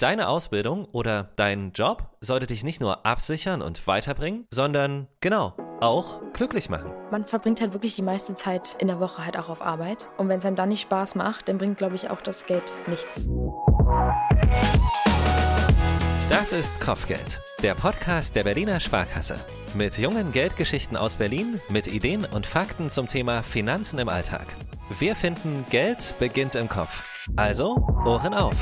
Deine Ausbildung oder dein Job sollte dich nicht nur absichern und weiterbringen, sondern genau, auch glücklich machen. Man verbringt halt wirklich die meiste Zeit in der Woche halt auch auf Arbeit. Und wenn es einem dann nicht Spaß macht, dann bringt, glaube ich, auch das Geld nichts. Das ist Kopfgeld, der Podcast der Berliner Sparkasse. Mit jungen Geldgeschichten aus Berlin, mit Ideen und Fakten zum Thema Finanzen im Alltag. Wir finden, Geld beginnt im Kopf. Also, Ohren auf.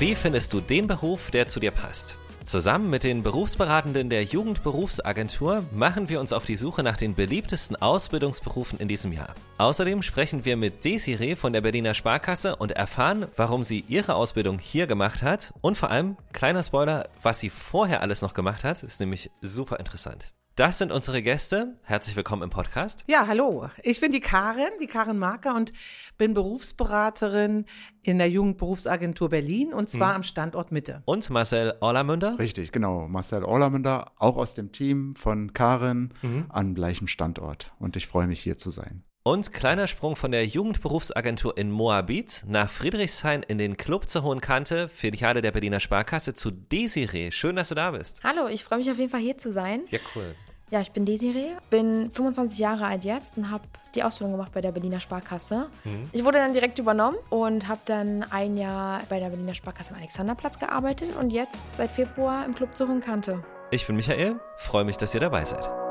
Wie findest du den Beruf, der zu dir passt? Zusammen mit den Berufsberatenden der Jugendberufsagentur machen wir uns auf die Suche nach den beliebtesten Ausbildungsberufen in diesem Jahr. Außerdem sprechen wir mit Desiree von der Berliner Sparkasse und erfahren, warum sie ihre Ausbildung hier gemacht hat und vor allem, kleiner Spoiler, was sie vorher alles noch gemacht hat, ist nämlich super interessant. Das sind unsere Gäste. Herzlich willkommen im Podcast. Ja, hallo. Ich bin die Karin, die Karin Marker und bin Berufsberaterin in der Jugendberufsagentur Berlin und zwar mhm. am Standort Mitte. Und Marcel Orlamünder? Richtig, genau. Marcel Orlamünder, auch aus dem Team von Karin mhm. an gleichem Standort. Und ich freue mich hier zu sein. Und kleiner Sprung von der Jugendberufsagentur in Moabit nach Friedrichshain in den Club zur Hohen Kante, Filiale der Berliner Sparkasse zu Desiree. Schön, dass du da bist. Hallo, ich freue mich auf jeden Fall hier zu sein. Ja, cool. Ja, ich bin Desiree, bin 25 Jahre alt jetzt und habe die Ausbildung gemacht bei der Berliner Sparkasse. Mhm. Ich wurde dann direkt übernommen und habe dann ein Jahr bei der Berliner Sparkasse am Alexanderplatz gearbeitet und jetzt seit Februar im Club zur Hohen Kante. Ich bin Michael, freue mich, dass ihr dabei seid.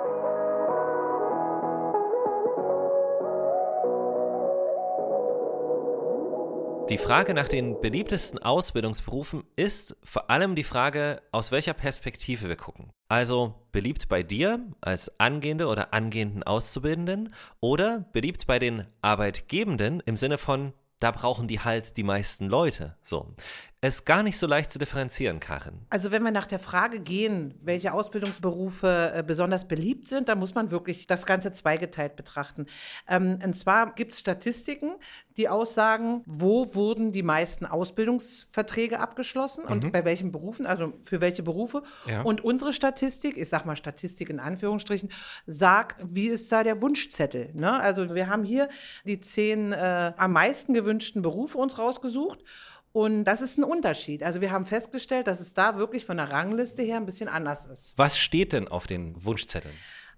Die Frage nach den beliebtesten Ausbildungsberufen ist vor allem die Frage, aus welcher Perspektive wir gucken. Also beliebt bei dir als angehende oder angehenden Auszubildenden oder beliebt bei den Arbeitgebenden im Sinne von, da brauchen die halt die meisten Leute. So ist gar nicht so leicht zu differenzieren, Karin. Also wenn wir nach der Frage gehen, welche Ausbildungsberufe äh, besonders beliebt sind, dann muss man wirklich das Ganze zweigeteilt betrachten. Ähm, und zwar gibt es Statistiken, die aussagen, wo wurden die meisten Ausbildungsverträge abgeschlossen mhm. und bei welchen Berufen, also für welche Berufe. Ja. Und unsere Statistik, ich sage mal Statistik in Anführungsstrichen, sagt, wie ist da der Wunschzettel. Ne? Also wir haben hier die zehn äh, am meisten gewünschten Berufe uns rausgesucht. Und das ist ein Unterschied. Also wir haben festgestellt, dass es da wirklich von der Rangliste her ein bisschen anders ist. Was steht denn auf den Wunschzetteln?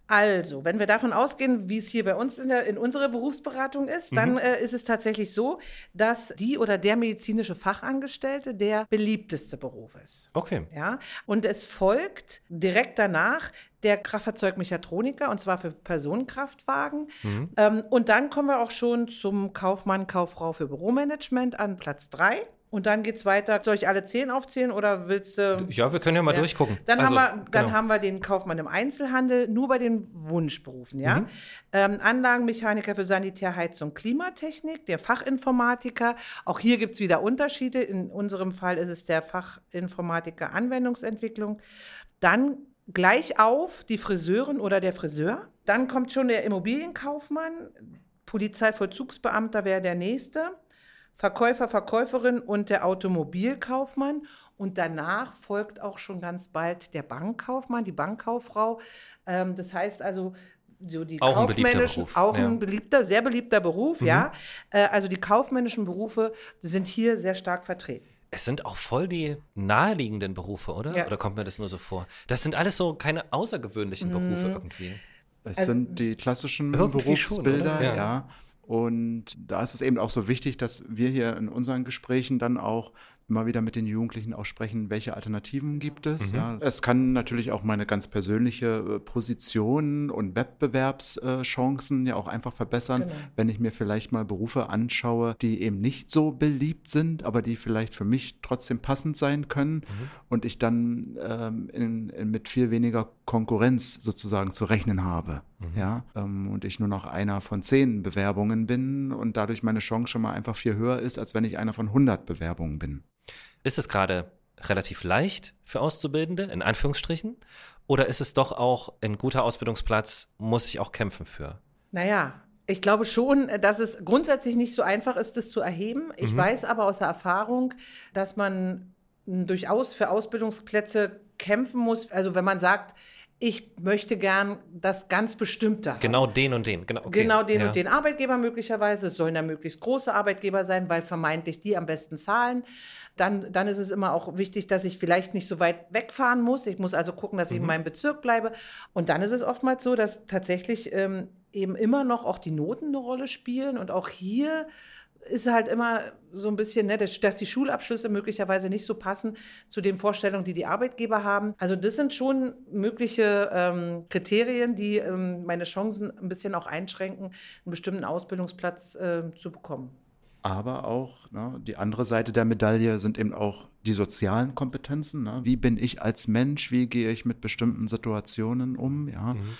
Also, wenn wir davon ausgehen, wie es hier bei uns in, der, in unserer Berufsberatung ist, dann mhm. äh, ist es tatsächlich so, dass die oder der medizinische Fachangestellte der beliebteste Beruf ist. Okay. Ja, und es folgt direkt danach der Kraftfahrzeugmechatroniker und zwar für Personenkraftwagen. Mhm. Ähm, und dann kommen wir auch schon zum Kaufmann, Kauffrau für Büromanagement an Platz drei. Und dann geht es weiter. Soll ich alle zehn aufzählen oder willst du? Ja, wir können ja mal ja. durchgucken. Dann, also, haben, wir, dann genau. haben wir den Kaufmann im Einzelhandel, nur bei den Wunschberufen, ja. Mhm. Ähm, Anlagenmechaniker für Sanitär, Heizung, Klimatechnik, der Fachinformatiker. Auch hier gibt es wieder Unterschiede. In unserem Fall ist es der Fachinformatiker Anwendungsentwicklung. Dann gleich auf die Friseurin oder der Friseur. Dann kommt schon der Immobilienkaufmann. Polizeivollzugsbeamter wäre der nächste. Verkäufer, Verkäuferin und der Automobilkaufmann. Und danach folgt auch schon ganz bald der Bankkaufmann, die Bankkauffrau. Ähm, das heißt also, so die auch kaufmännischen, ein auch ja. ein beliebter, sehr beliebter Beruf, mhm. ja. Äh, also die kaufmännischen Berufe sind hier sehr stark vertreten. Es sind auch voll die naheliegenden Berufe, oder? Ja. Oder kommt mir das nur so vor? Das sind alles so keine außergewöhnlichen Berufe mhm. irgendwie. Es also, sind die klassischen Berufsbilder, schon, ja. ja. Und da ist es eben auch so wichtig, dass wir hier in unseren Gesprächen dann auch immer wieder mit den Jugendlichen auch sprechen, welche Alternativen gibt es. Mhm. Ja, es kann natürlich auch meine ganz persönliche äh, Position und Wettbewerbschancen ja auch einfach verbessern, genau. wenn ich mir vielleicht mal Berufe anschaue, die eben nicht so beliebt sind, aber die vielleicht für mich trotzdem passend sein können mhm. und ich dann ähm, in, in, mit viel weniger Konkurrenz sozusagen zu rechnen habe. Mhm. Ja, ähm, und ich nur noch einer von zehn Bewerbungen bin und dadurch meine Chance schon mal einfach viel höher ist, als wenn ich einer von 100 Bewerbungen bin. Ist es gerade relativ leicht für Auszubildende, in Anführungsstrichen? Oder ist es doch auch ein guter Ausbildungsplatz, muss ich auch kämpfen für? Naja, ich glaube schon, dass es grundsätzlich nicht so einfach ist, das zu erheben. Ich mhm. weiß aber aus der Erfahrung, dass man durchaus für Ausbildungsplätze kämpfen muss. Also wenn man sagt, ich möchte gern das ganz Bestimmte haben. Genau den und den. Genau, okay. genau den ja. und den Arbeitgeber möglicherweise. Es sollen ja möglichst große Arbeitgeber sein, weil vermeintlich die am besten zahlen. Dann, dann ist es immer auch wichtig, dass ich vielleicht nicht so weit wegfahren muss. Ich muss also gucken, dass ich mhm. in meinem Bezirk bleibe. Und dann ist es oftmals so, dass tatsächlich ähm, eben immer noch auch die Noten eine Rolle spielen. Und auch hier ist halt immer so ein bisschen, ne, dass, dass, die Schulabschlüsse möglicherweise nicht so passen zu den Vorstellungen, die die Arbeitgeber haben. Also das sind schon mögliche ähm, Kriterien, die ähm, meine Chancen ein bisschen auch einschränken, einen bestimmten Ausbildungsplatz äh, zu bekommen. Aber auch ne, die andere Seite der Medaille sind eben auch die sozialen Kompetenzen. Ne? Wie bin ich als Mensch? Wie gehe ich mit bestimmten Situationen um? Ja. Mhm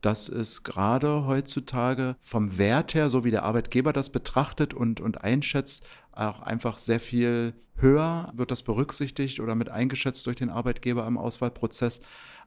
das ist gerade heutzutage vom Wert her, so wie der Arbeitgeber das betrachtet und, und einschätzt, auch einfach sehr viel höher wird das berücksichtigt oder mit eingeschätzt durch den Arbeitgeber im Auswahlprozess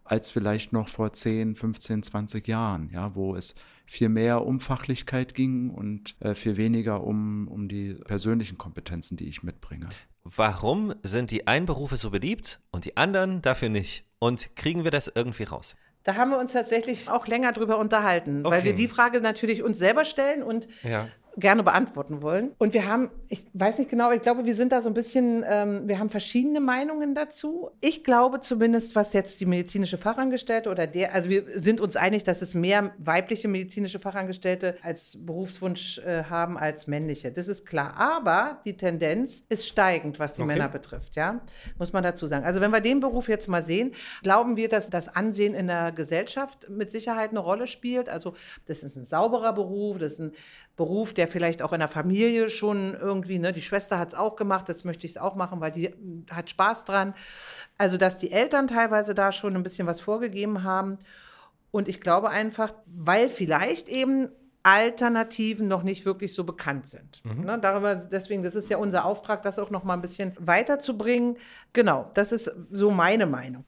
als vielleicht noch vor 10, 15, 20 Jahren, ja, wo es viel mehr um Fachlichkeit ging und äh, viel weniger um, um die persönlichen Kompetenzen, die ich mitbringe. Warum sind die einen Berufe so beliebt und die anderen dafür nicht? Und kriegen wir das irgendwie raus? Da haben wir uns tatsächlich auch länger drüber unterhalten, okay. weil wir die Frage natürlich uns selber stellen und ja gerne beantworten wollen. Und wir haben, ich weiß nicht genau, ich glaube, wir sind da so ein bisschen, ähm, wir haben verschiedene Meinungen dazu. Ich glaube zumindest, was jetzt die medizinische Fachangestellte oder der, also wir sind uns einig, dass es mehr weibliche medizinische Fachangestellte als Berufswunsch äh, haben als männliche. Das ist klar. Aber die Tendenz ist steigend, was die okay. Männer betrifft, ja, muss man dazu sagen. Also wenn wir den Beruf jetzt mal sehen, glauben wir, dass das Ansehen in der Gesellschaft mit Sicherheit eine Rolle spielt. Also das ist ein sauberer Beruf, das ist ein Beruf, der vielleicht auch in der Familie schon irgendwie, ne, die Schwester hat es auch gemacht, jetzt möchte ich es auch machen, weil die hm, hat Spaß dran. Also, dass die Eltern teilweise da schon ein bisschen was vorgegeben haben. Und ich glaube einfach, weil vielleicht eben Alternativen noch nicht wirklich so bekannt sind. Mhm. Ne, darüber, deswegen, das ist ja unser Auftrag, das auch noch mal ein bisschen weiterzubringen. Genau, das ist so meine Meinung.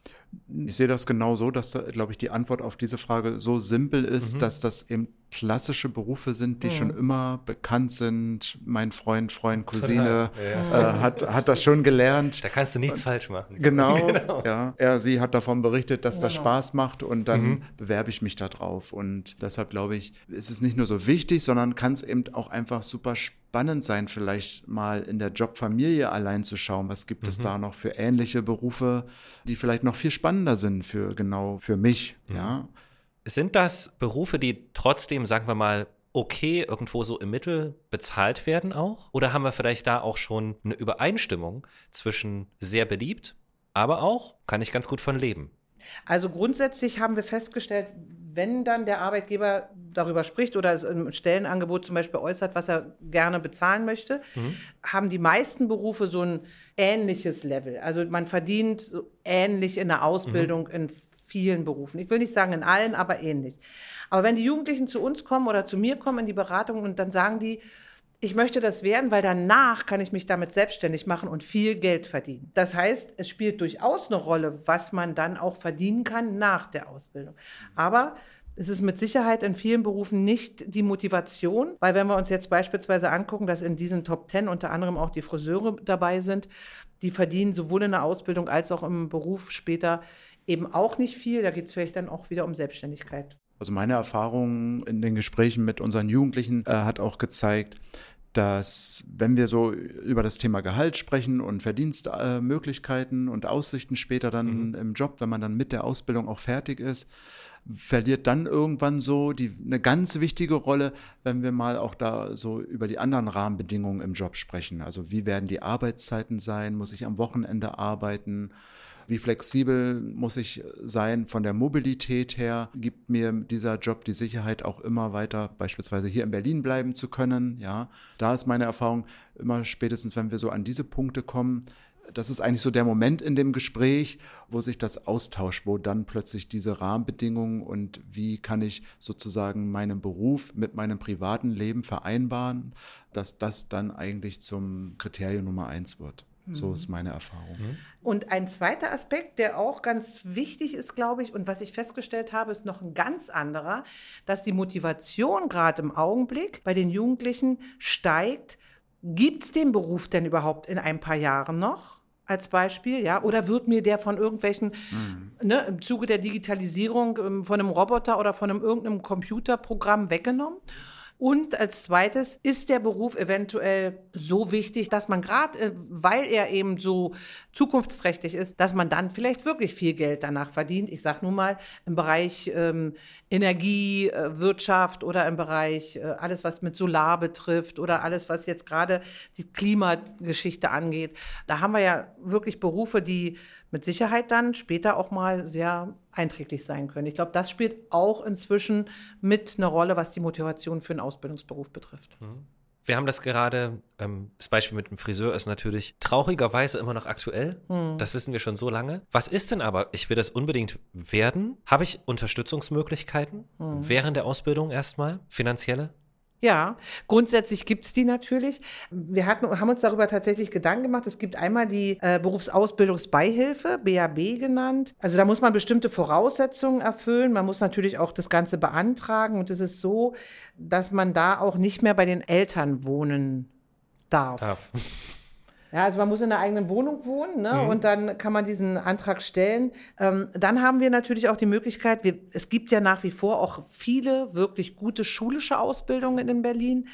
Ich sehe das genau so, dass, glaube ich, die Antwort auf diese Frage so simpel ist, mhm. dass das eben klassische Berufe sind, die mhm. schon immer bekannt sind. Mein Freund, Freund, Cousine ja. äh, hat, hat das schon gelernt. Da kannst du nichts und, falsch machen. Genau, genau, ja. Er, sie hat davon berichtet, dass genau. das Spaß macht und dann mhm. bewerbe ich mich da drauf. Und deshalb glaube ich, ist es nicht nur so wichtig, sondern kann es eben auch einfach super spannend sein, vielleicht mal in der Jobfamilie allein zu schauen, was gibt mhm. es da noch für ähnliche Berufe, die vielleicht noch viel spannender sind für genau für mich, mhm. ja. Sind das Berufe, die trotzdem, sagen wir mal, okay irgendwo so im Mittel bezahlt werden auch? Oder haben wir vielleicht da auch schon eine Übereinstimmung zwischen sehr beliebt, aber auch kann ich ganz gut von leben? Also grundsätzlich haben wir festgestellt, wenn dann der Arbeitgeber darüber spricht oder ein Stellenangebot zum Beispiel äußert, was er gerne bezahlen möchte, mhm. haben die meisten Berufe so ein ähnliches Level. Also man verdient so ähnlich in der Ausbildung mhm. in vielen Berufen. Ich will nicht sagen in allen, aber ähnlich. Aber wenn die Jugendlichen zu uns kommen oder zu mir kommen in die Beratung und dann sagen die, ich möchte das werden, weil danach kann ich mich damit selbstständig machen und viel Geld verdienen. Das heißt, es spielt durchaus eine Rolle, was man dann auch verdienen kann nach der Ausbildung. Aber es ist mit Sicherheit in vielen Berufen nicht die Motivation, weil wenn wir uns jetzt beispielsweise angucken, dass in diesen Top Ten unter anderem auch die Friseure dabei sind, die verdienen sowohl in der Ausbildung als auch im Beruf später eben auch nicht viel. Da geht es vielleicht dann auch wieder um Selbstständigkeit. Also meine Erfahrung in den Gesprächen mit unseren Jugendlichen äh, hat auch gezeigt, dass wenn wir so über das Thema Gehalt sprechen und Verdienstmöglichkeiten und Aussichten später dann mhm. im Job, wenn man dann mit der Ausbildung auch fertig ist, verliert dann irgendwann so die, eine ganz wichtige Rolle, wenn wir mal auch da so über die anderen Rahmenbedingungen im Job sprechen. Also wie werden die Arbeitszeiten sein? Muss ich am Wochenende arbeiten? Wie flexibel muss ich sein von der Mobilität her? Gibt mir dieser Job die Sicherheit, auch immer weiter beispielsweise hier in Berlin bleiben zu können? Ja, da ist meine Erfahrung immer spätestens, wenn wir so an diese Punkte kommen, das ist eigentlich so der Moment in dem Gespräch, wo sich das austauscht, wo dann plötzlich diese Rahmenbedingungen und wie kann ich sozusagen meinen Beruf mit meinem privaten Leben vereinbaren, dass das dann eigentlich zum Kriterium Nummer eins wird. So mhm. ist meine Erfahrung. Mhm. Und ein zweiter Aspekt, der auch ganz wichtig ist, glaube ich, und was ich festgestellt habe, ist noch ein ganz anderer, dass die Motivation gerade im Augenblick bei den Jugendlichen steigt. Gibt es den Beruf denn überhaupt in ein paar Jahren noch? als Beispiel, ja, oder wird mir der von irgendwelchen, mhm. ne, im Zuge der Digitalisierung ähm, von einem Roboter oder von einem irgendeinem Computerprogramm weggenommen? Und als zweites ist der Beruf eventuell so wichtig, dass man gerade, äh, weil er eben so zukunftsträchtig ist, dass man dann vielleicht wirklich viel Geld danach verdient. Ich sage nun mal im Bereich ähm, Energie, äh, Wirtschaft oder im Bereich äh, alles, was mit Solar betrifft oder alles, was jetzt gerade die Klimageschichte angeht. Da haben wir ja wirklich Berufe, die mit Sicherheit dann später auch mal sehr einträglich sein können. Ich glaube, das spielt auch inzwischen mit eine Rolle, was die Motivation für einen Ausbildungsberuf betrifft. Mhm. Wir haben das gerade, ähm, das Beispiel mit dem Friseur ist natürlich traurigerweise immer noch aktuell. Mhm. Das wissen wir schon so lange. Was ist denn aber, ich will das unbedingt werden? Habe ich Unterstützungsmöglichkeiten mhm. während der Ausbildung erstmal, finanzielle? Ja, grundsätzlich gibt's die natürlich. Wir hatten, haben uns darüber tatsächlich Gedanken gemacht. Es gibt einmal die äh, Berufsausbildungsbeihilfe, BAB genannt. Also da muss man bestimmte Voraussetzungen erfüllen. Man muss natürlich auch das Ganze beantragen. Und es ist so, dass man da auch nicht mehr bei den Eltern wohnen darf. darf. Ja, also man muss in einer eigenen Wohnung wohnen ne? Mhm. und dann kann man diesen Antrag stellen. Ähm, dann haben wir natürlich auch die Möglichkeit, wir, es gibt ja nach wie vor auch viele wirklich gute schulische Ausbildungen in Berlin.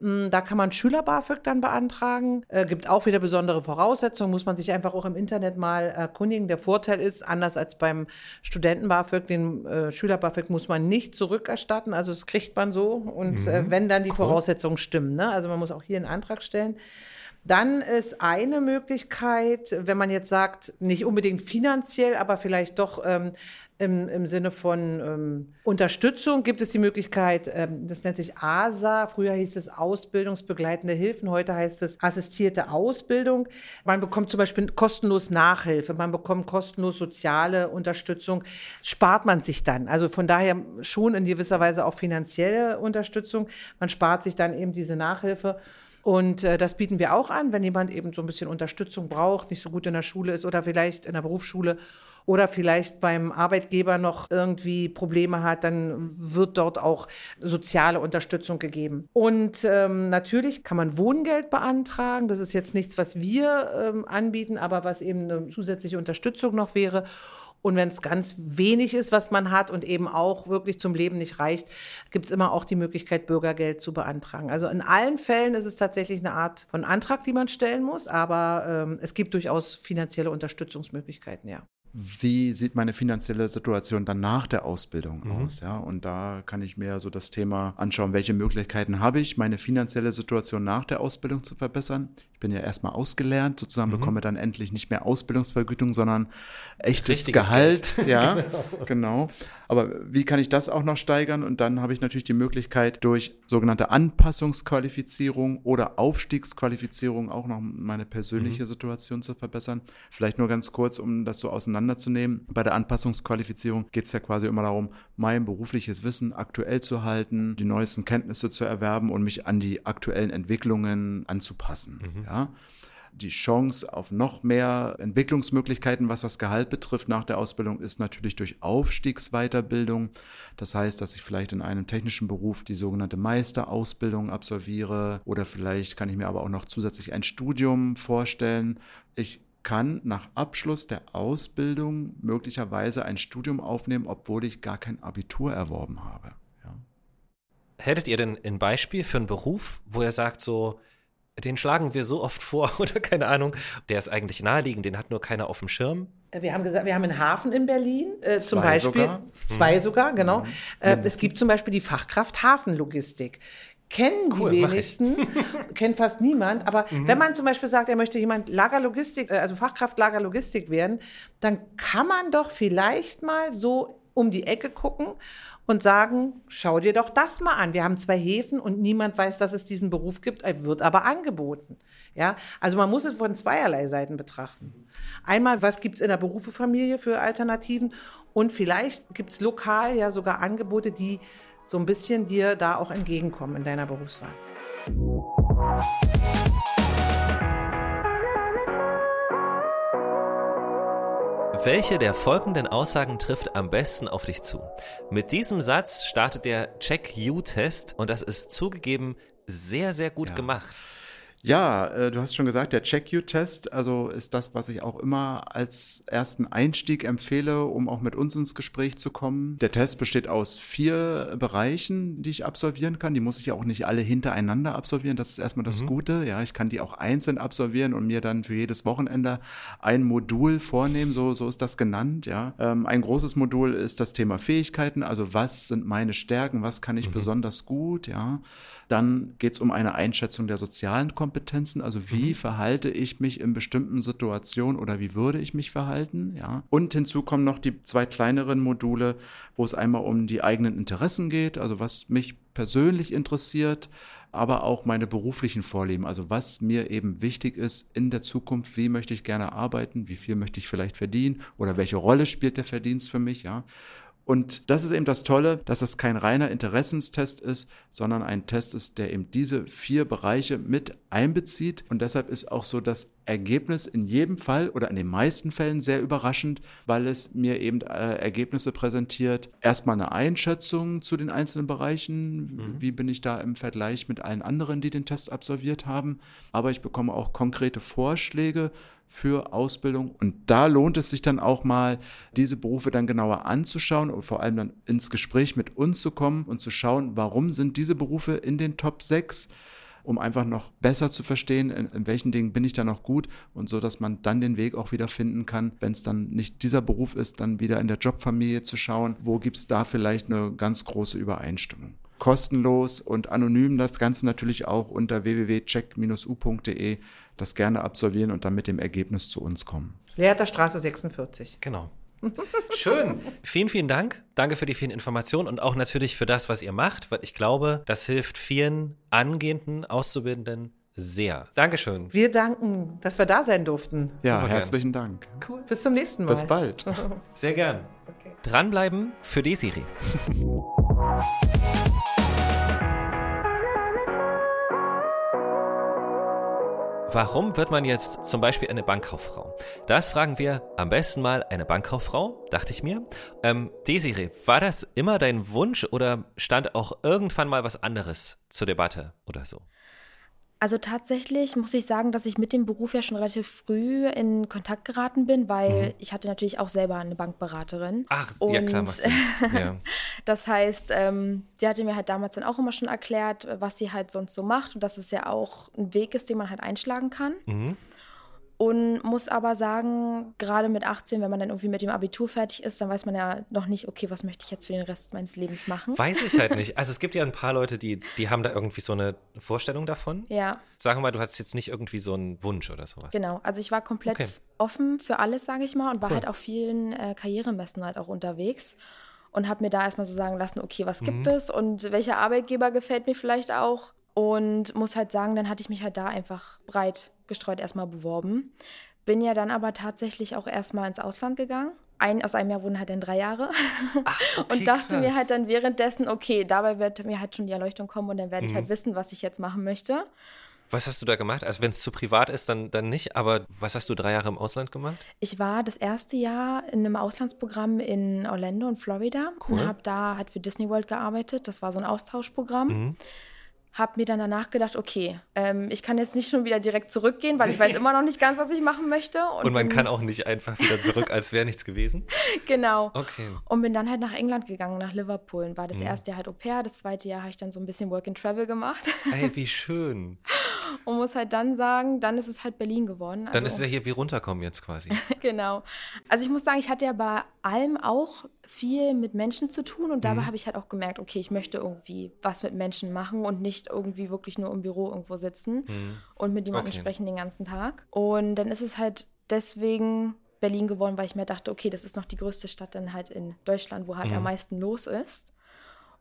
Mm, da kann man Schüler-BAföG dann beantragen. Äh, gibt auch wieder besondere Voraussetzungen, muss man sich einfach auch im Internet mal erkundigen. Der Vorteil ist, anders als beim Studenten-BAföG, den äh, Schüler-BAföG muss man nicht zurückerstatten. Also das kriegt man so. Und äh, mhm. äh, wenn dann die cool. Voraussetzungen stimmen. Ne? Also man muss auch hier einen Antrag stellen. Dann ist eine Möglichkeit, wenn man jetzt sagt, nicht unbedingt finanziell, aber vielleicht doch ähm, im, im Sinne von ähm, Unterstützung gibt es die Möglichkeit, ähm, das nennt sich ASA, früher hieß es Ausbildungsbegleitende Hilfen, heute heißt es assistierte Ausbildung. Man bekommt zum Beispiel kostenlos Nachhilfe, man bekommt kostenlos soziale Unterstützung, spart man sich dann. Also von daher schon in gewisser Weise auch finanzielle Unterstützung. Man spart sich dann eben diese Nachhilfe. Und äh, das bieten wir auch an, wenn jemand eben so ein bisschen Unterstützung braucht, nicht so gut in der Schule ist oder vielleicht in der Berufsschule oder vielleicht beim Arbeitgeber noch irgendwie Probleme hat, dann wird dort auch soziale Unterstützung gegeben. Und ähm, natürlich kann man Wohngeld beantragen. Das ist jetzt nichts, was wir ähm, anbieten, aber was eben eine zusätzliche Unterstützung noch wäre. Und wenn es ganz wenig ist, was man hat und eben auch wirklich zum Leben nicht reicht, gibt es immer auch die Möglichkeit, Bürgergeld zu beantragen. Also in allen Fällen ist es tatsächlich eine Art von Antrag, die man stellen muss, aber ähm, es gibt durchaus finanzielle Unterstützungsmöglichkeiten, ja wie sieht meine finanzielle Situation dann nach der Ausbildung mhm. aus? Ja, und da kann ich mir so das Thema anschauen, welche Möglichkeiten habe ich, meine finanzielle Situation nach der Ausbildung zu verbessern. Ich bin ja erstmal ausgelernt, sozusagen mhm. bekomme dann endlich nicht mehr Ausbildungsvergütung, sondern echtes Richtiges Gehalt. Geld. Ja, genau. genau. Aber wie kann ich das auch noch steigern? Und dann habe ich natürlich die Möglichkeit, durch sogenannte Anpassungsqualifizierung oder Aufstiegsqualifizierung auch noch meine persönliche mhm. Situation zu verbessern. Vielleicht nur ganz kurz, um das so auseinanderzunehmen. Bei der Anpassungsqualifizierung geht es ja quasi immer darum, mein berufliches Wissen aktuell zu halten, die neuesten Kenntnisse zu erwerben und mich an die aktuellen Entwicklungen anzupassen. Mhm. Ja die Chance auf noch mehr Entwicklungsmöglichkeiten, was das Gehalt betrifft nach der Ausbildung, ist natürlich durch Aufstiegsweiterbildung. Das heißt, dass ich vielleicht in einem technischen Beruf die sogenannte Meisterausbildung absolviere oder vielleicht kann ich mir aber auch noch zusätzlich ein Studium vorstellen. Ich kann nach Abschluss der Ausbildung möglicherweise ein Studium aufnehmen, obwohl ich gar kein Abitur erworben habe. Ja. Hättet ihr denn ein Beispiel für einen Beruf, wo ihr sagt, so, den schlagen wir so oft vor oder keine Ahnung. Der ist eigentlich naheliegend, den hat nur keiner auf dem Schirm. Äh, wir haben gesagt, wir haben einen Hafen in Berlin, äh, zum zwei Beispiel. Sogar. Zwei mhm. sogar, genau. Mhm. Äh, es gibt zum Beispiel die Fachkraft Hafenlogistik. Kennen cool, die wenigsten, kennt fast niemand. Aber mhm. wenn man zum Beispiel sagt, er möchte jemand Lagerlogistik, äh, also Fachkraft Lagerlogistik werden, dann kann man doch vielleicht mal so um die Ecke gucken und sagen, schau dir doch das mal an. Wir haben zwei Häfen und niemand weiß, dass es diesen Beruf gibt, wird aber angeboten. Ja, also man muss es von zweierlei Seiten betrachten. Einmal, was gibt es in der Berufefamilie für Alternativen und vielleicht gibt es lokal ja sogar Angebote, die so ein bisschen dir da auch entgegenkommen in deiner Berufswahl. Welche der folgenden Aussagen trifft am besten auf dich zu? Mit diesem Satz startet der Check-You-Test und das ist zugegeben sehr, sehr gut ja. gemacht. Ja, äh, du hast schon gesagt, der Check-You-Test, also ist das, was ich auch immer als ersten Einstieg empfehle, um auch mit uns ins Gespräch zu kommen. Der Test besteht aus vier Bereichen, die ich absolvieren kann. Die muss ich ja auch nicht alle hintereinander absolvieren. Das ist erstmal das mhm. Gute. Ja, ich kann die auch einzeln absolvieren und mir dann für jedes Wochenende ein Modul vornehmen. So, so ist das genannt. Ja, ähm, ein großes Modul ist das Thema Fähigkeiten. Also was sind meine Stärken? Was kann ich mhm. besonders gut? Ja, dann geht es um eine Einschätzung der sozialen Kompetenzen. Also wie mhm. verhalte ich mich in bestimmten Situationen oder wie würde ich mich verhalten? Ja, und hinzu kommen noch die zwei kleineren Module, wo es einmal um die eigenen Interessen geht. Also was mich persönlich interessiert, aber auch meine beruflichen Vorlieben, also was mir eben wichtig ist in der Zukunft, wie möchte ich gerne arbeiten, wie viel möchte ich vielleicht verdienen oder welche Rolle spielt der Verdienst für mich, ja. Und das ist eben das Tolle, dass es kein reiner Interessenstest ist, sondern ein Test ist, der eben diese vier Bereiche mit einbezieht. Und deshalb ist auch so das Ergebnis in jedem Fall oder in den meisten Fällen sehr überraschend, weil es mir eben äh, Ergebnisse präsentiert. Erstmal eine Einschätzung zu den einzelnen Bereichen. Mhm. Wie bin ich da im Vergleich mit allen anderen, die den Test absolviert haben? Aber ich bekomme auch konkrete Vorschläge für Ausbildung. Und da lohnt es sich dann auch mal, diese Berufe dann genauer anzuschauen und vor allem dann ins Gespräch mit uns zu kommen und zu schauen, warum sind diese Berufe in den Top 6 um einfach noch besser zu verstehen, in, in, welchen Dingen bin ich da noch gut und so, dass man dann den Weg auch wieder finden kann, wenn es dann nicht dieser Beruf ist, dann wieder in der Jobfamilie zu schauen, wo gibt es da vielleicht eine ganz große Übereinstimmung kostenlos und anonym das Ganze natürlich auch unter www.check-u.de das gerne absolvieren und dann mit dem Ergebnis zu uns kommen. Lehrter Straße 46. Genau. Schön. vielen, vielen Dank. Danke für die vielen Informationen und auch natürlich für das, was ihr macht, weil ich glaube, das hilft vielen angehenden Auszubildenden sehr. Dankeschön. Wir danken, dass wir da sein durften. Ja, Super herzlichen gern. Dank. Cool. Bis zum nächsten Mal. Bis bald. Sehr gern. Okay. Dranbleiben für Desiri. Warum wird man jetzt zum Beispiel eine Bankkauffrau? Das fragen wir am besten mal eine Bankkauffrau, dachte ich mir. Ähm, Desiree, war das immer dein Wunsch oder stand auch irgendwann mal was anderes zur Debatte oder so? Also tatsächlich muss ich sagen, dass ich mit dem Beruf ja schon relativ früh in Kontakt geraten bin, weil mhm. ich hatte natürlich auch selber eine Bankberaterin. Ach, und, ja klar, macht. Ja. das heißt, ähm, sie hatte mir halt damals dann auch immer schon erklärt, was sie halt sonst so macht und dass es ja auch ein Weg ist, den man halt einschlagen kann. Mhm. Und muss aber sagen, gerade mit 18, wenn man dann irgendwie mit dem Abitur fertig ist, dann weiß man ja noch nicht, okay, was möchte ich jetzt für den Rest meines Lebens machen. Weiß ich halt nicht. Also es gibt ja ein paar Leute, die, die haben da irgendwie so eine Vorstellung davon. Ja. Sagen wir mal, du hattest jetzt nicht irgendwie so einen Wunsch oder sowas. Genau, also ich war komplett okay. offen für alles, sage ich mal, und war cool. halt auf vielen äh, Karrieremessen halt auch unterwegs und habe mir da erstmal so sagen lassen, okay, was gibt mhm. es und welcher Arbeitgeber gefällt mir vielleicht auch. Und muss halt sagen, dann hatte ich mich halt da einfach breit gestreut erstmal beworben. Bin ja dann aber tatsächlich auch erstmal ins Ausland gegangen. Ein, aus einem Jahr wurden halt dann drei Jahre. Ach, okay, und dachte krass. mir halt dann währenddessen, okay, dabei wird mir halt schon die Erleuchtung kommen und dann werde mhm. ich halt mhm. wissen, was ich jetzt machen möchte. Was hast du da gemacht? Also wenn es zu privat ist, dann, dann nicht, aber was hast du drei Jahre im Ausland gemacht? Ich war das erste Jahr in einem Auslandsprogramm in Orlando und Florida cool. und habe da halt für Disney World gearbeitet. Das war so ein Austauschprogramm. Mhm habe mir dann danach gedacht, okay, ähm, ich kann jetzt nicht schon wieder direkt zurückgehen, weil ich weiß immer noch nicht ganz, was ich machen möchte. Und, und man kann auch nicht einfach wieder zurück, als wäre nichts gewesen? genau. Okay. Und bin dann halt nach England gegangen, nach Liverpool. Und war das mhm. erste Jahr halt Au pair, das zweite Jahr habe ich dann so ein bisschen Work and Travel gemacht. Ey, wie schön. Und muss halt dann sagen, dann ist es halt Berlin geworden. Also, dann ist es ja hier wie runterkommen jetzt quasi. genau. Also ich muss sagen, ich hatte ja bei allem auch viel mit Menschen zu tun und dabei mhm. habe ich halt auch gemerkt, okay, ich möchte irgendwie was mit Menschen machen und nicht irgendwie wirklich nur im Büro irgendwo sitzen mhm. und mit jemandem okay. sprechen den ganzen Tag. Und dann ist es halt deswegen Berlin geworden, weil ich mir dachte, okay, das ist noch die größte Stadt dann halt in Deutschland, wo halt mhm. am meisten los ist.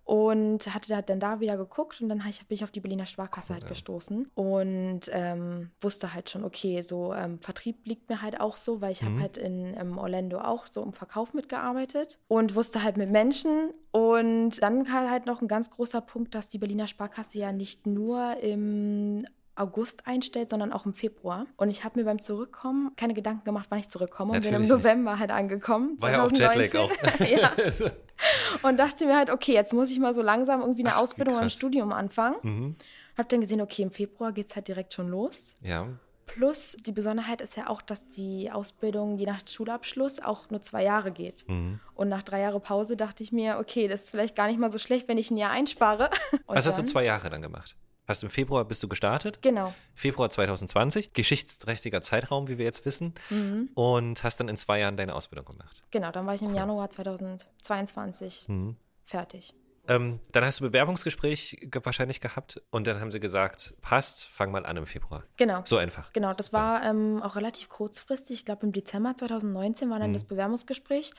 Und hatte dann da wieder geguckt und dann bin ich auf die Berliner Sparkasse halt ja. gestoßen und ähm, wusste halt schon, okay, so ähm, Vertrieb liegt mir halt auch so, weil ich mhm. habe halt in ähm, Orlando auch so im Verkauf mitgearbeitet und wusste halt mit Menschen. Und dann kam halt noch ein ganz großer Punkt, dass die Berliner Sparkasse ja nicht nur im August einstellt, sondern auch im Februar. Und ich habe mir beim Zurückkommen keine Gedanken gemacht, wann ich zurückkomme. Natürlich und bin im November nicht. halt angekommen. War 2019. ja auch Jetlag auch. ja. Und dachte mir halt, okay, jetzt muss ich mal so langsam irgendwie eine Ach, Ausbildung oder ein Studium anfangen. Mhm. Hab dann gesehen, okay, im Februar geht es halt direkt schon los. Ja. Plus, die Besonderheit ist ja auch, dass die Ausbildung je nach Schulabschluss auch nur zwei Jahre geht. Mhm. Und nach drei Jahren Pause dachte ich mir, okay, das ist vielleicht gar nicht mal so schlecht, wenn ich ein Jahr einspare. Und Was hast du zwei Jahre dann gemacht? Hast im Februar bist du gestartet? Genau. Februar 2020, geschichtsträchtiger Zeitraum, wie wir jetzt wissen. Mhm. Und hast dann in zwei Jahren deine Ausbildung gemacht. Genau, dann war ich im Januar 2022 Mhm. fertig. Ähm, dann hast du Bewerbungsgespräch ge wahrscheinlich gehabt und dann haben sie gesagt, passt, fang mal an im Februar. Genau. So einfach. Genau, das war ähm, auch relativ kurzfristig. Ich glaube, im Dezember 2019 war dann das Bewerbungsgespräch.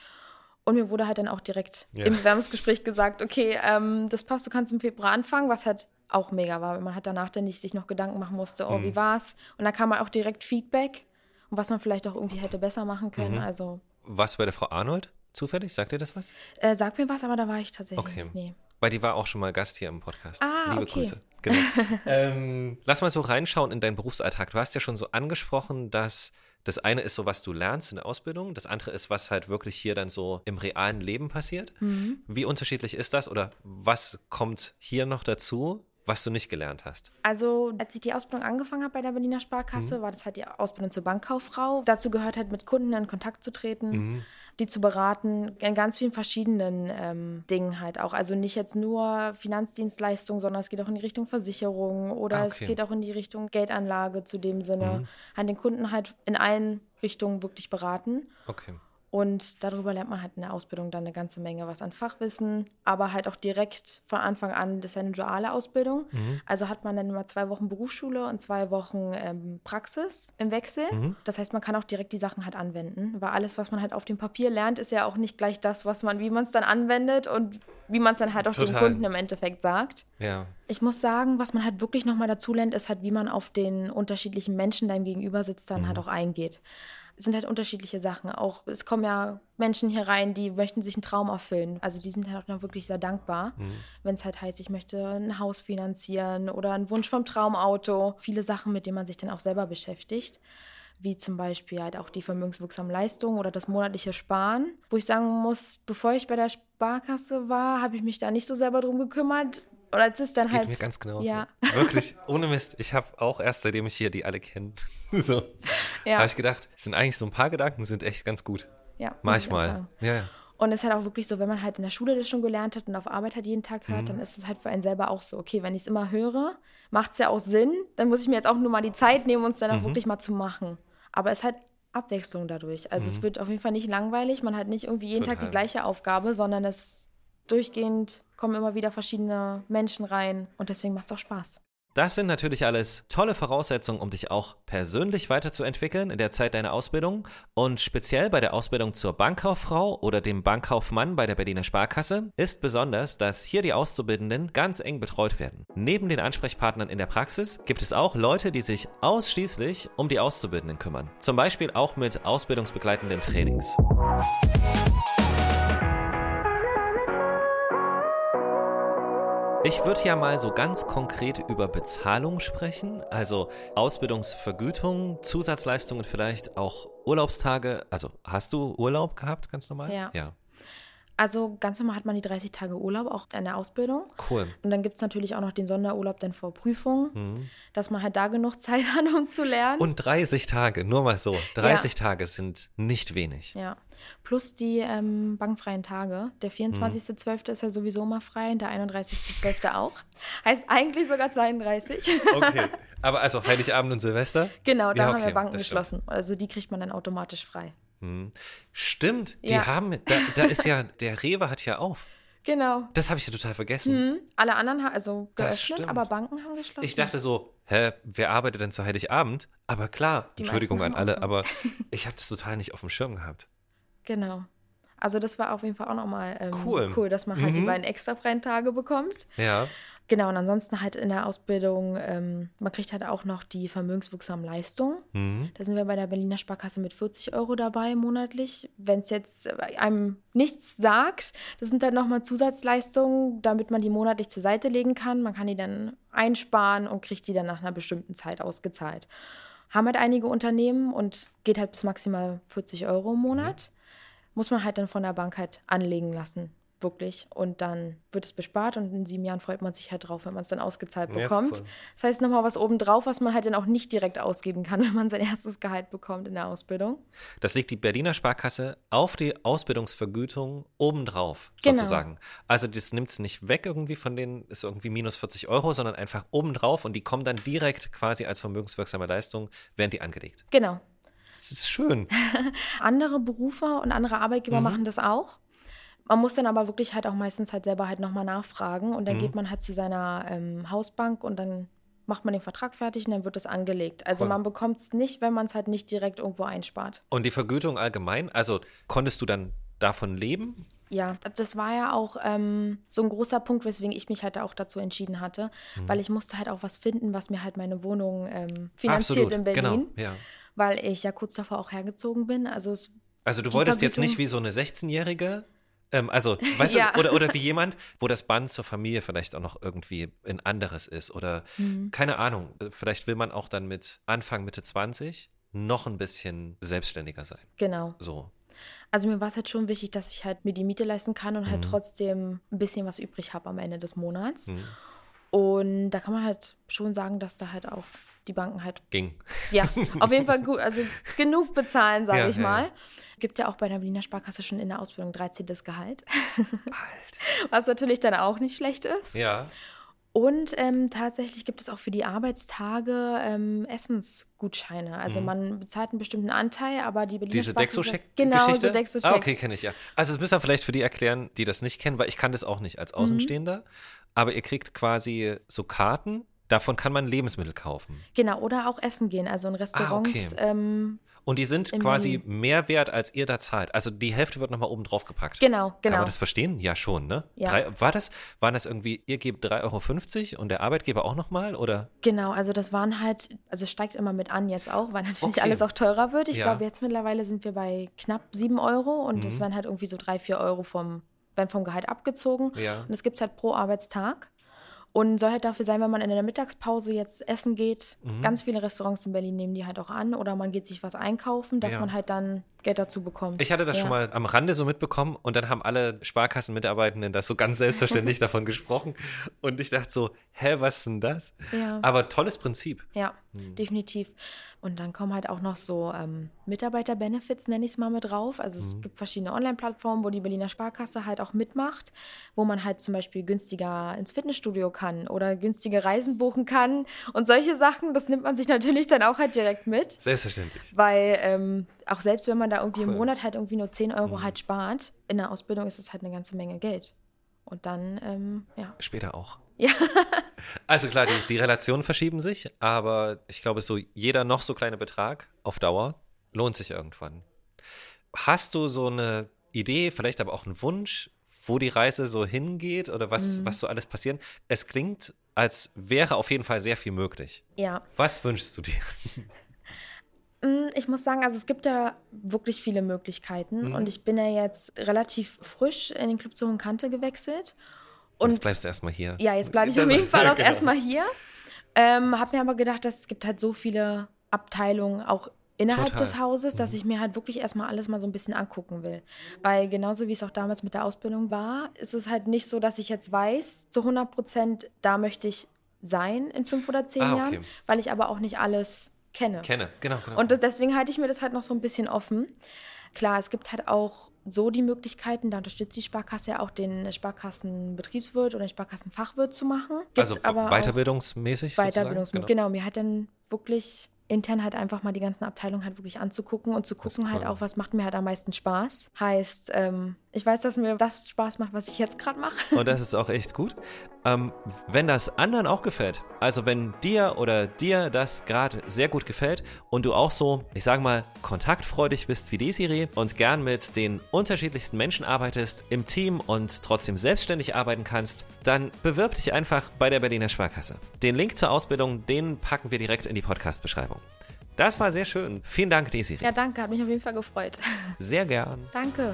Und mir wurde halt dann auch direkt Ja. im Bewerbungsgespräch gesagt, okay, ähm, das passt, du kannst im Februar anfangen, was halt auch mega war, weil man halt danach dann nicht sich noch Gedanken machen musste, oh, wie war's? Und dann kam halt auch direkt Feedback und was man vielleicht auch irgendwie hätte besser machen können. Also, Warst du bei der Frau Arnold zufällig? Sagt dir das was? äh, sag mir was, aber da war ich tatsächlich. Okay. Nee. Weil die war auch schon mal Gast hier im Podcast. Ah, Liebe okay. Grüße. Genau. ähm, lass mal so reinschauen in deinen Berufsalltag. Du hast ja schon so angesprochen, dass das eine ist so, was du lernst in der Ausbildung, das andere ist, was halt wirklich hier dann so im realen Leben passiert. Mhm. Wie unterschiedlich ist das oder was kommt hier noch dazu, was du nicht gelernt hast? Also, als ich die Ausbildung angefangen habe bei der Berliner Sparkasse, war das halt die Ausbildung zur Bankkauffrau. Dazu gehört halt mit Kunden in Kontakt zu treten, die zu beraten, in ganz vielen verschiedenen ähm, Dingen halt auch. Also nicht jetzt nur Finanzdienstleistungen, sondern es geht auch in die Richtung Versicherung oder Ah, es okay. geht auch in die Richtung Geldanlage zu dem Sinne. Halt den Kunden halt in allen Richtungen wirklich beraten. Okay. Und darüber lernt man halt in der Ausbildung dann eine ganze Menge was an Fachwissen, aber halt auch direkt von Anfang an, das ist ja eine duale Ausbildung. Also hat man dann immer zwei Wochen Berufsschule und zwei Wochen ähm, Praxis im Wechsel. Das heißt, man kann auch direkt die Sachen halt anwenden, weil alles, was man halt auf dem Papier lernt, ist ja auch nicht gleich das, was man, wie man es dann anwendet und wie man es dann halt auch dem Total. Kunden im Endeffekt sagt. Ja. Ich muss sagen, was man halt wirklich nochmal dazu lernt, ist halt, wie man auf den unterschiedlichen Menschen, deinem Gegenüber sitzt, dann halt auch eingeht. Sind halt unterschiedliche Sachen. Auch es kommen ja Menschen hier rein, die möchten sich einen Traum erfüllen. Also die sind halt auch noch wirklich sehr dankbar, wenn es halt heißt, ich möchte ein Haus finanzieren oder einen Wunsch vom Traumauto. Viele Sachen, mit denen man sich dann auch selber beschäftigt. Wie zum Beispiel halt auch die vermögenswirksamen Leistungen oder das monatliche Sparen. Wo ich sagen muss, bevor ich bei der Sparkasse war, habe ich mich da nicht so selber drum gekümmert. Und als es dann Das geht halt. mir ganz genau Ja. so. Wirklich, ohne Mist. Ich habe auch erst, seitdem ich hier die alle kenne, so, Ja. habe ich gedacht, es sind eigentlich so ein paar Gedanken, sind echt ganz gut. Ja, Manchmal. Ja, ja. Und es ist halt auch wirklich so, wenn man halt in der Schule das schon gelernt hat und auf Arbeit halt jeden Tag Mhm. hört, dann ist es halt für einen selber auch so, okay, wenn ich es immer höre, macht es ja auch Sinn, dann muss ich mir jetzt auch nur mal die Zeit nehmen, um es dann auch Mhm. wirklich mal zu machen. Aber es ist halt Abwechslung dadurch. Also es wird auf jeden Fall nicht langweilig, man hat nicht irgendwie jeden Tag Mhm. Total. die gleiche Aufgabe, sondern es durchgehend kommen immer wieder verschiedene Menschen rein und deswegen macht es auch Spaß. Das sind natürlich alles tolle Voraussetzungen, um dich auch persönlich weiterzuentwickeln in der Zeit deiner Ausbildung. Und speziell bei der Ausbildung zur Bankkauffrau oder dem Bankkaufmann bei der Berliner Sparkasse ist besonders, dass hier die Auszubildenden ganz eng betreut werden. Neben den Ansprechpartnern in der Praxis gibt es auch Leute, die sich ausschließlich um die Auszubildenden kümmern. Zum Beispiel auch mit ausbildungsbegleitenden Trainings. Ich würde ja mal so ganz konkret über Bezahlung sprechen, also Ausbildungsvergütung, Zusatzleistungen vielleicht auch Urlaubstage. Also hast du Urlaub gehabt, ganz normal? Ja. Ja, Also ganz normal hat man die 30 Tage Urlaub auch in der Ausbildung. cool. Und dann gibt es natürlich auch noch den Sonderurlaub dann vor Prüfung, Mhm. dass man halt da genug Zeit hat, um zu lernen. Und 30 Tage, nur mal so. 30 Tage sind nicht wenig. ja. Plus die ähm, bankfreien Tage. Der 24.12. ist ja sowieso mal frei und der 31.12. auch. Heißt eigentlich sogar 32. Okay. Aber also Heiligabend und Silvester? genau, da Ja, haben okay, wir Banken geschlossen. Also die kriegt man dann automatisch frei. Stimmt, die Ja. haben, da, da ist ja, der Rewe hat ja auf. Genau. Das habe ich ja total vergessen. Hm. Alle anderen haben also geöffnet, aber Banken haben geschlossen. Ich dachte so, hä, wer arbeitet denn zu Heiligabend? Aber klar, Die Entschuldigung an haben alle, aber ich habe das total nicht auf dem Schirm gehabt. Genau. Also das war auf jeden Fall auch nochmal ähm, Cool. cool, dass man halt die Mhm. beiden extra freien Tage bekommt. Ja, Genau, und ansonsten halt in der Ausbildung, ähm, man kriegt halt auch noch die vermögenswirksamen Leistungen. mhm. Da sind wir bei der Berliner Sparkasse mit 40 Euro dabei monatlich. Wenn es jetzt einem nichts sagt, das sind dann nochmal Zusatzleistungen, damit man die monatlich zur Seite legen kann. Man kann die dann einsparen und kriegt die dann nach einer bestimmten Zeit ausgezahlt. Haben halt einige Unternehmen und geht halt bis maximal 40 Euro im Monat. Muss man halt dann von der Bank halt anlegen lassen. wirklich. Und dann wird es bespart und in sieben Jahren freut man sich halt drauf, wenn man es dann ausgezahlt bekommt. Ja, cool. Das heißt nochmal was obendrauf, was man halt dann auch nicht direkt ausgeben kann, wenn man sein erstes Gehalt bekommt in der Ausbildung. Das legt die Berliner Sparkasse auf die Ausbildungsvergütung obendrauf, genau. sozusagen. Also das nimmt es nicht weg irgendwie von denen, ist irgendwie minus 40 Euro, sondern einfach obendrauf und die kommen dann direkt quasi als vermögenswirksame Leistung, werden die angelegt. Genau. Das ist schön. andere Berufe und andere Arbeitgeber mhm. machen das auch. Man muss dann aber wirklich halt auch meistens halt selber halt nochmal nachfragen und dann mhm. geht man halt zu seiner ähm, Hausbank und dann macht man den Vertrag fertig und dann wird es angelegt. Also cool. man bekommt es nicht, wenn man es halt nicht direkt irgendwo einspart. Und die Vergütung allgemein, also konntest du dann davon leben? Ja, das war ja auch ähm, so ein großer Punkt, weswegen ich mich halt auch dazu entschieden hatte, mhm. weil ich musste halt auch was finden, was mir halt meine Wohnung ähm, finanziert Absolut. in Berlin. Genau, ja. Weil ich ja kurz davor auch hergezogen bin. Also, also du wolltest jetzt nicht wie so eine 16-Jährige ähm, also, weißt ja. du, oder, oder wie jemand, wo das Band zur Familie vielleicht auch noch irgendwie ein anderes ist oder mhm. keine Ahnung, vielleicht will man auch dann mit Anfang, Mitte 20 noch ein bisschen selbstständiger sein. Genau. So. Also mir war es halt schon wichtig, dass ich halt mir die Miete leisten kann und halt mhm. trotzdem ein bisschen was übrig habe am Ende des Monats. Mhm. Und da kann man halt schon sagen, dass da halt auch die Banken halt. Ging. Ja, auf jeden Fall gut, also genug bezahlen, sage ja, ich mal. Ja. Gibt ja auch bei der Berliner Sparkasse schon in der Ausbildung 13. Gehalt. Alt. Was natürlich dann auch nicht schlecht ist. Ja. Und ähm, tatsächlich gibt es auch für die Arbeitstage ähm, Essensgutscheine. Also mhm. man bezahlt einen bestimmten Anteil, aber die Berliner Diese Dexo-Check-Geschichte? Genau, so dexo Ah, okay, kenne ich ja. Also das müssen wir vielleicht für die erklären, die das nicht kennen, weil ich kann das auch nicht als mhm. Außenstehender. Mhm. Aber ihr kriegt quasi so Karten, davon kann man Lebensmittel kaufen. Genau, oder auch essen gehen. Also in Restaurants ah, okay. ähm, und die sind quasi Menü. mehr wert, als ihr da zahlt. Also die Hälfte wird nochmal oben drauf gepackt. Genau, genau. Kann man das verstehen? Ja, schon, ne? Ja. Drei, war das, waren das irgendwie, ihr gebt 3,50 Euro und der Arbeitgeber auch nochmal, oder? Genau, also das waren halt, also es steigt immer mit an jetzt auch, weil natürlich okay. alles auch teurer wird. Ich ja. glaube, jetzt mittlerweile sind wir bei knapp 7 Euro und mhm. das werden halt irgendwie so 3, 4 Euro vom, werden vom Gehalt abgezogen. Ja. Und es gibt halt pro Arbeitstag. Und soll halt dafür sein, wenn man in der Mittagspause jetzt essen geht. Mhm. Ganz viele Restaurants in Berlin nehmen die halt auch an. Oder man geht sich was einkaufen, dass ja. man halt dann Geld dazu bekommt. Ich hatte das ja. schon mal am Rande so mitbekommen und dann haben alle Sparkassenmitarbeitenden das so ganz selbstverständlich davon gesprochen. Und ich dachte so, hä, was ist denn das? Ja. Aber tolles Prinzip. Ja, mhm. definitiv. Und dann kommen halt auch noch so ähm, Mitarbeiter-Benefits, nenne ich es mal mit drauf. Also es mhm. gibt verschiedene Online-Plattformen, wo die Berliner Sparkasse halt auch mitmacht, wo man halt zum Beispiel günstiger ins Fitnessstudio kann oder günstige Reisen buchen kann und solche Sachen. Das nimmt man sich natürlich dann auch halt direkt mit. Selbstverständlich. Weil ähm, auch selbst wenn man da irgendwie cool. im Monat halt irgendwie nur 10 Euro mhm. halt spart, in der Ausbildung ist es halt eine ganze Menge Geld. Und dann, ähm, ja. Später auch. Ja. also klar, die, die Relationen verschieben sich, aber ich glaube, so jeder noch so kleine Betrag auf Dauer lohnt sich irgendwann. Hast du so eine Idee, vielleicht aber auch einen Wunsch, wo die Reise so hingeht oder was, mhm. was so alles passieren? Es klingt, als wäre auf jeden Fall sehr viel möglich. Ja. Was wünschst du dir? Mm, ich muss sagen, also es gibt ja wirklich viele Möglichkeiten mhm. und ich bin ja jetzt relativ frisch in den Club zur Hohen Kante gewechselt und jetzt bleibst du erstmal hier. Ja, jetzt bleibe ich auf jeden Fall auch genau. erstmal hier. Ähm, habe mir aber gedacht, dass es gibt halt so viele Abteilungen auch innerhalb Total. des Hauses, dass mhm. ich mir halt wirklich erstmal alles mal so ein bisschen angucken will. Weil genauso wie es auch damals mit der Ausbildung war, ist es halt nicht so, dass ich jetzt weiß, zu 100 Prozent, da möchte ich sein in fünf oder zehn ah, okay. Jahren, weil ich aber auch nicht alles kenne. Kenne, genau, genau. Und das, deswegen halte ich mir das halt noch so ein bisschen offen. Klar, es gibt halt auch so die Möglichkeiten, da unterstützt die Sparkasse ja auch den Sparkassenbetriebswirt oder den Sparkassenfachwirt zu machen. Gibt also aber weiterbildungsmäßig Weiterbildungsmäßig, genau. genau. Mir hat dann wirklich intern halt einfach mal die ganzen Abteilungen halt wirklich anzugucken und zu gucken halt auch, was macht mir halt am meisten Spaß. Heißt, ähm, ich weiß, dass mir das Spaß macht, was ich jetzt gerade mache. Und das ist auch echt gut. Ähm, wenn das anderen auch gefällt, also wenn dir oder dir das gerade sehr gut gefällt und du auch so, ich sage mal, kontaktfreudig bist wie Desiree und gern mit den unterschiedlichsten Menschen arbeitest, im Team und trotzdem selbstständig arbeiten kannst, dann bewirb dich einfach bei der Berliner Sparkasse. Den Link zur Ausbildung, den packen wir direkt in die Podcast-Beschreibung. Das war sehr schön. Vielen Dank, Desiree. Ja, danke. Hat mich auf jeden Fall gefreut. Sehr gern. Danke.